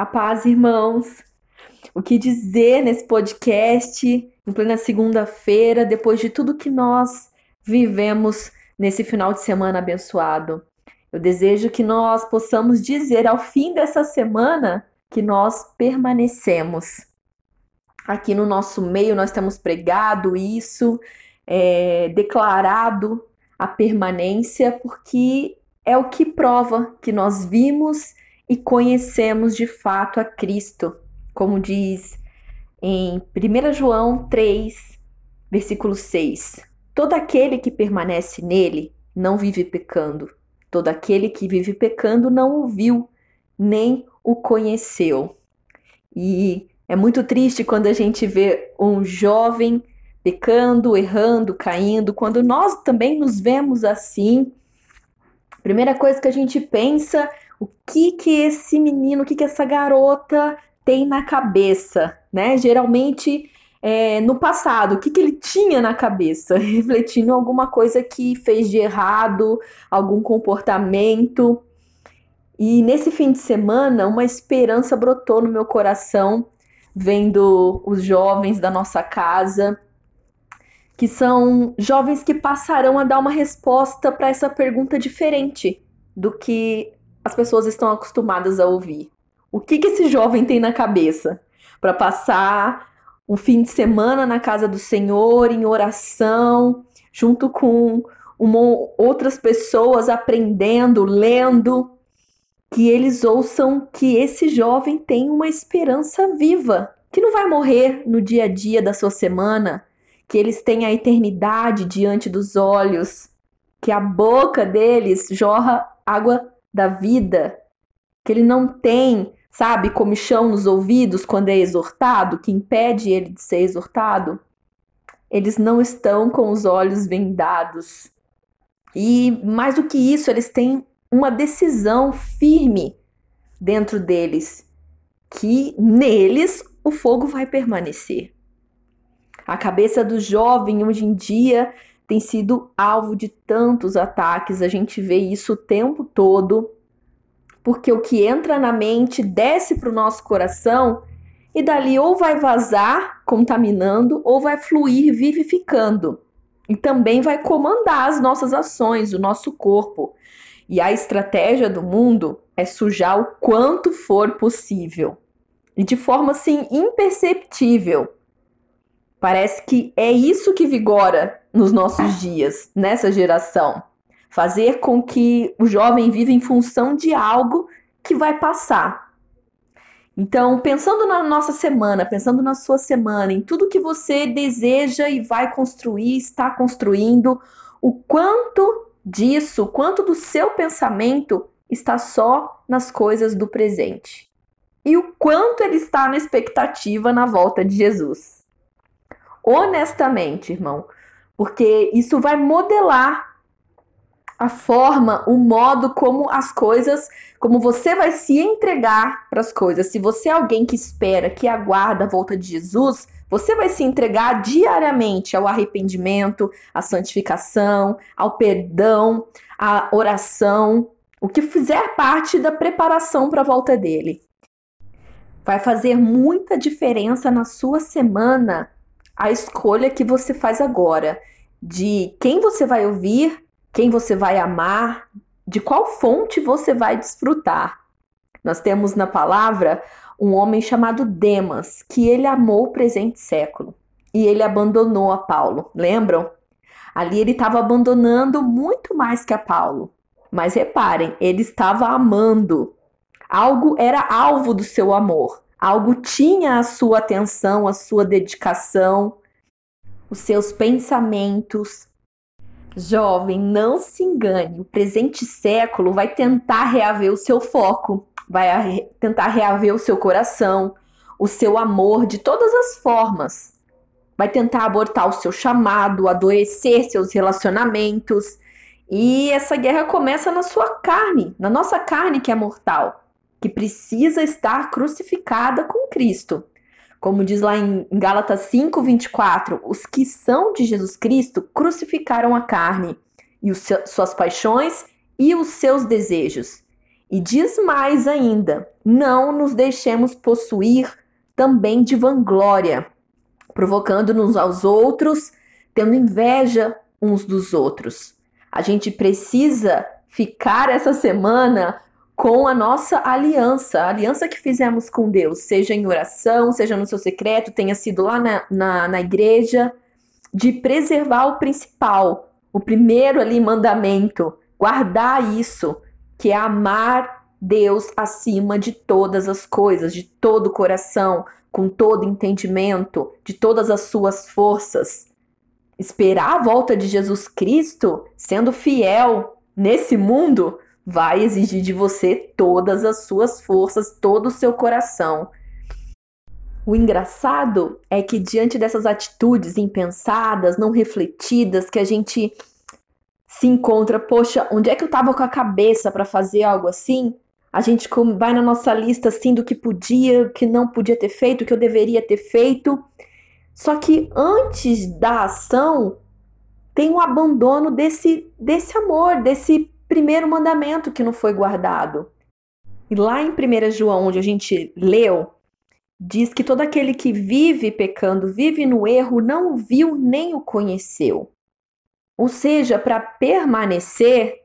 A paz, irmãos. O que dizer nesse podcast, em plena segunda-feira, depois de tudo que nós vivemos nesse final de semana abençoado? Eu desejo que nós possamos dizer ao fim dessa semana que nós permanecemos. Aqui no nosso meio nós temos pregado isso, é, declarado a permanência, porque é o que prova que nós vimos e conhecemos de fato a Cristo, como diz em 1 João 3, versículo 6. Todo aquele que permanece nele não vive pecando. Todo aquele que vive pecando não o viu, nem o conheceu. E é muito triste quando a gente vê um jovem pecando, errando, caindo, quando nós também nos vemos assim. Primeira coisa que a gente pensa, o que que esse menino, o que que essa garota tem na cabeça, né? Geralmente é, no passado, o que, que ele tinha na cabeça, refletindo alguma coisa que fez de errado, algum comportamento. E nesse fim de semana, uma esperança brotou no meu coração, vendo os jovens da nossa casa que são jovens que passarão a dar uma resposta para essa pergunta diferente do que as pessoas estão acostumadas a ouvir. O que, que esse jovem tem na cabeça para passar um fim de semana na casa do Senhor, em oração, junto com uma, outras pessoas aprendendo, lendo, que eles ouçam que esse jovem tem uma esperança viva, que não vai morrer no dia a dia da sua semana, que eles têm a eternidade diante dos olhos, que a boca deles jorra água da vida, que ele não tem, sabe, comichão nos ouvidos quando é exortado, que impede ele de ser exortado. Eles não estão com os olhos vendados. E mais do que isso, eles têm uma decisão firme dentro deles, que neles o fogo vai permanecer. A cabeça do jovem hoje em dia tem sido alvo de tantos ataques, a gente vê isso o tempo todo, porque o que entra na mente desce para o nosso coração e dali ou vai vazar, contaminando, ou vai fluir, vivificando. E também vai comandar as nossas ações, o nosso corpo. E a estratégia do mundo é sujar o quanto for possível. E de forma assim imperceptível Parece que é isso que vigora nos nossos dias, nessa geração. Fazer com que o jovem viva em função de algo que vai passar. Então, pensando na nossa semana, pensando na sua semana, em tudo que você deseja e vai construir, está construindo, o quanto disso, quanto do seu pensamento está só nas coisas do presente. E o quanto ele está na expectativa na volta de Jesus honestamente, irmão, porque isso vai modelar a forma, o modo como as coisas, como você vai se entregar para as coisas. Se você é alguém que espera, que aguarda a volta de Jesus, você vai se entregar diariamente ao arrependimento, à santificação, ao perdão, à oração, o que fizer parte da preparação para a volta dele. Vai fazer muita diferença na sua semana a escolha que você faz agora de quem você vai ouvir, quem você vai amar, de qual fonte você vai desfrutar. Nós temos na palavra um homem chamado Demas, que ele amou o presente século e ele abandonou a Paulo. Lembram? Ali ele estava abandonando muito mais que a Paulo. Mas reparem, ele estava amando. Algo era alvo do seu amor. Algo tinha a sua atenção, a sua dedicação, os seus pensamentos. Jovem, não se engane, o presente século vai tentar reaver o seu foco, vai tentar reaver o seu coração, o seu amor de todas as formas. Vai tentar abortar o seu chamado, adoecer seus relacionamentos. E essa guerra começa na sua carne, na nossa carne que é mortal que precisa estar crucificada com Cristo. Como diz lá em Gálatas 5, 24, os que são de Jesus Cristo crucificaram a carne e os, suas paixões e os seus desejos. E diz mais ainda: não nos deixemos possuir também de vanglória, provocando-nos aos outros, tendo inveja uns dos outros. A gente precisa ficar essa semana com a nossa aliança, a aliança que fizemos com Deus, seja em oração, seja no seu secreto, tenha sido lá na, na, na igreja, de preservar o principal, o primeiro ali mandamento, guardar isso, que é amar Deus acima de todas as coisas, de todo o coração, com todo entendimento, de todas as suas forças. Esperar a volta de Jesus Cristo, sendo fiel nesse mundo, vai exigir de você todas as suas forças, todo o seu coração. O engraçado é que diante dessas atitudes impensadas, não refletidas, que a gente se encontra, poxa, onde é que eu estava com a cabeça para fazer algo assim? A gente vai na nossa lista assim do que podia, que não podia ter feito, que eu deveria ter feito. Só que antes da ação tem o abandono desse desse amor, desse primeiro mandamento que não foi guardado. E lá em 1 João, onde a gente leu, diz que todo aquele que vive pecando, vive no erro, não o viu nem o conheceu. Ou seja, para permanecer,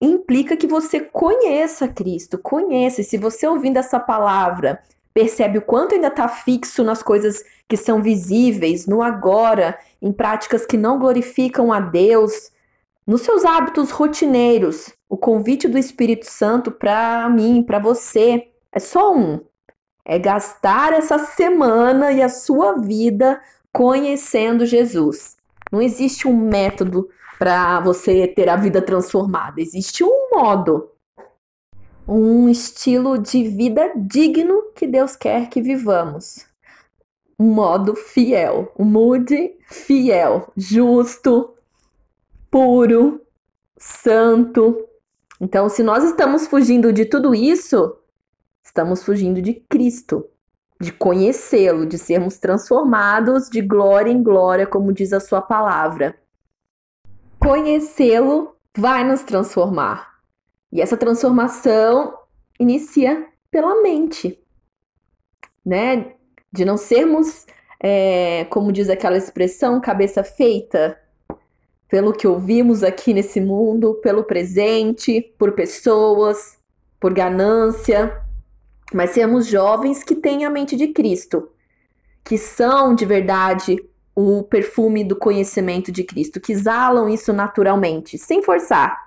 implica que você conheça Cristo, conheça. Se você ouvindo essa palavra percebe o quanto ainda está fixo nas coisas que são visíveis, no agora, em práticas que não glorificam a Deus, nos seus hábitos rotineiros, o convite do Espírito Santo para mim, para você, é só um. É gastar essa semana e a sua vida conhecendo Jesus. Não existe um método para você ter a vida transformada, existe um modo, um estilo de vida digno que Deus quer que vivamos. Um modo fiel, um mood fiel, justo, puro, santo. Então, se nós estamos fugindo de tudo isso, estamos fugindo de Cristo, de conhecê-lo, de sermos transformados de glória em glória, como diz a sua palavra. Conhecê-lo vai nos transformar. E essa transformação inicia pela mente, né? De não sermos, é, como diz aquela expressão, cabeça feita, pelo que ouvimos aqui nesse mundo, pelo presente, por pessoas, por ganância, mas sermos jovens que têm a mente de Cristo, que são de verdade o perfume do conhecimento de Cristo, que exalam isso naturalmente, sem forçar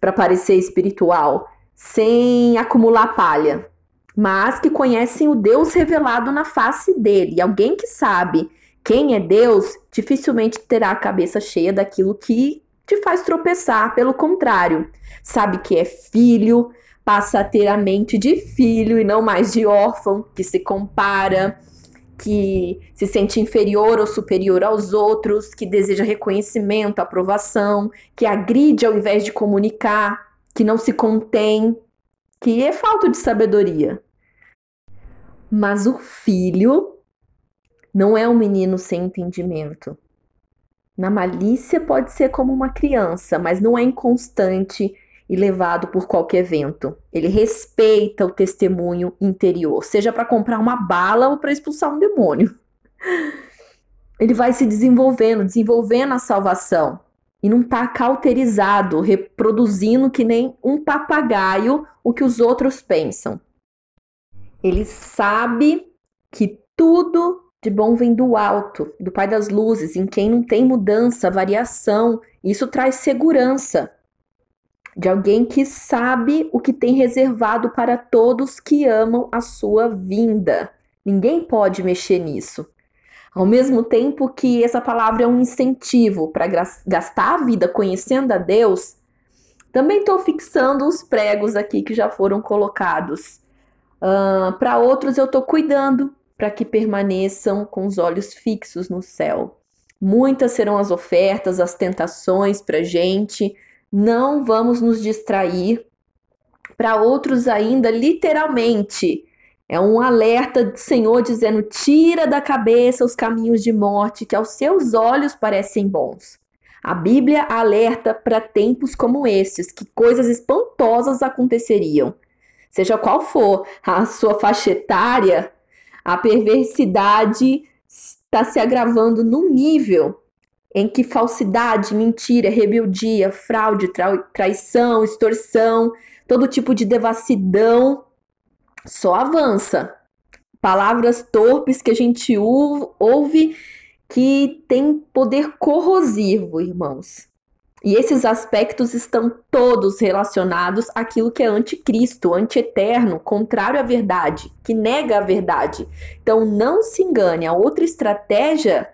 para parecer espiritual, sem acumular palha, mas que conhecem o Deus revelado na face dele, alguém que sabe quem é Deus dificilmente terá a cabeça cheia daquilo que te faz tropeçar. Pelo contrário, sabe que é filho, passa a ter a mente de filho e não mais de órfão, que se compara, que se sente inferior ou superior aos outros, que deseja reconhecimento, aprovação, que agride ao invés de comunicar, que não se contém, que é falta de sabedoria. Mas o filho não é um menino sem entendimento. Na malícia pode ser como uma criança, mas não é inconstante e levado por qualquer vento. Ele respeita o testemunho interior, seja para comprar uma bala ou para expulsar um demônio. Ele vai se desenvolvendo, desenvolvendo a salvação e não está cauterizado, reproduzindo que nem um papagaio o que os outros pensam. Ele sabe que tudo de bom vem do alto, do Pai das luzes, em quem não tem mudança, variação. Isso traz segurança de alguém que sabe o que tem reservado para todos que amam a sua vinda. Ninguém pode mexer nisso. Ao mesmo tempo que essa palavra é um incentivo para gastar a vida conhecendo a Deus, também estou fixando os pregos aqui que já foram colocados. Uh, para outros, eu estou cuidando para que permaneçam com os olhos fixos no céu. Muitas serão as ofertas, as tentações para gente. Não vamos nos distrair. Para outros, ainda, literalmente, é um alerta do Senhor dizendo: tira da cabeça os caminhos de morte que aos seus olhos parecem bons. A Bíblia alerta para tempos como esses, que coisas espantosas aconteceriam. Seja qual for a sua faixa etária, a perversidade está se agravando num nível em que falsidade, mentira, rebeldia, fraude, tra traição, extorsão, todo tipo de devassidão só avança. Palavras torpes que a gente ouve que tem poder corrosivo, irmãos. E esses aspectos estão todos relacionados àquilo que é anticristo, antieterno, contrário à verdade, que nega a verdade. Então não se engane, a outra estratégia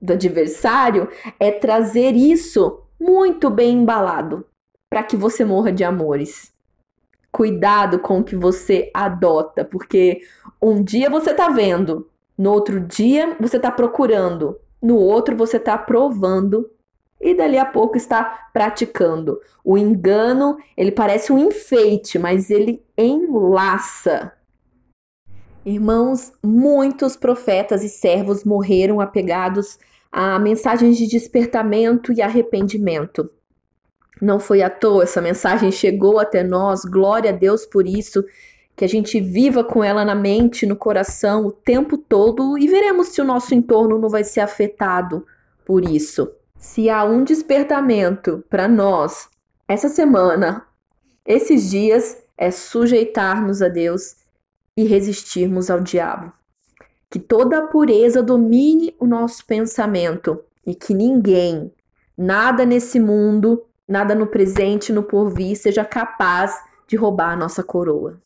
do adversário é trazer isso muito bem embalado para que você morra de amores. Cuidado com o que você adota, porque um dia você está vendo, no outro dia você está procurando, no outro você está provando e dali a pouco está praticando. O engano, ele parece um enfeite, mas ele enlaça. Irmãos, muitos profetas e servos morreram apegados a mensagens de despertamento e arrependimento. Não foi à toa, essa mensagem chegou até nós, glória a Deus por isso, que a gente viva com ela na mente, no coração o tempo todo e veremos se o nosso entorno não vai ser afetado por isso. Se há um despertamento para nós essa semana, esses dias, é sujeitarmos a Deus e resistirmos ao diabo. Que toda a pureza domine o nosso pensamento e que ninguém, nada nesse mundo, nada no presente, no porvir, seja capaz de roubar a nossa coroa.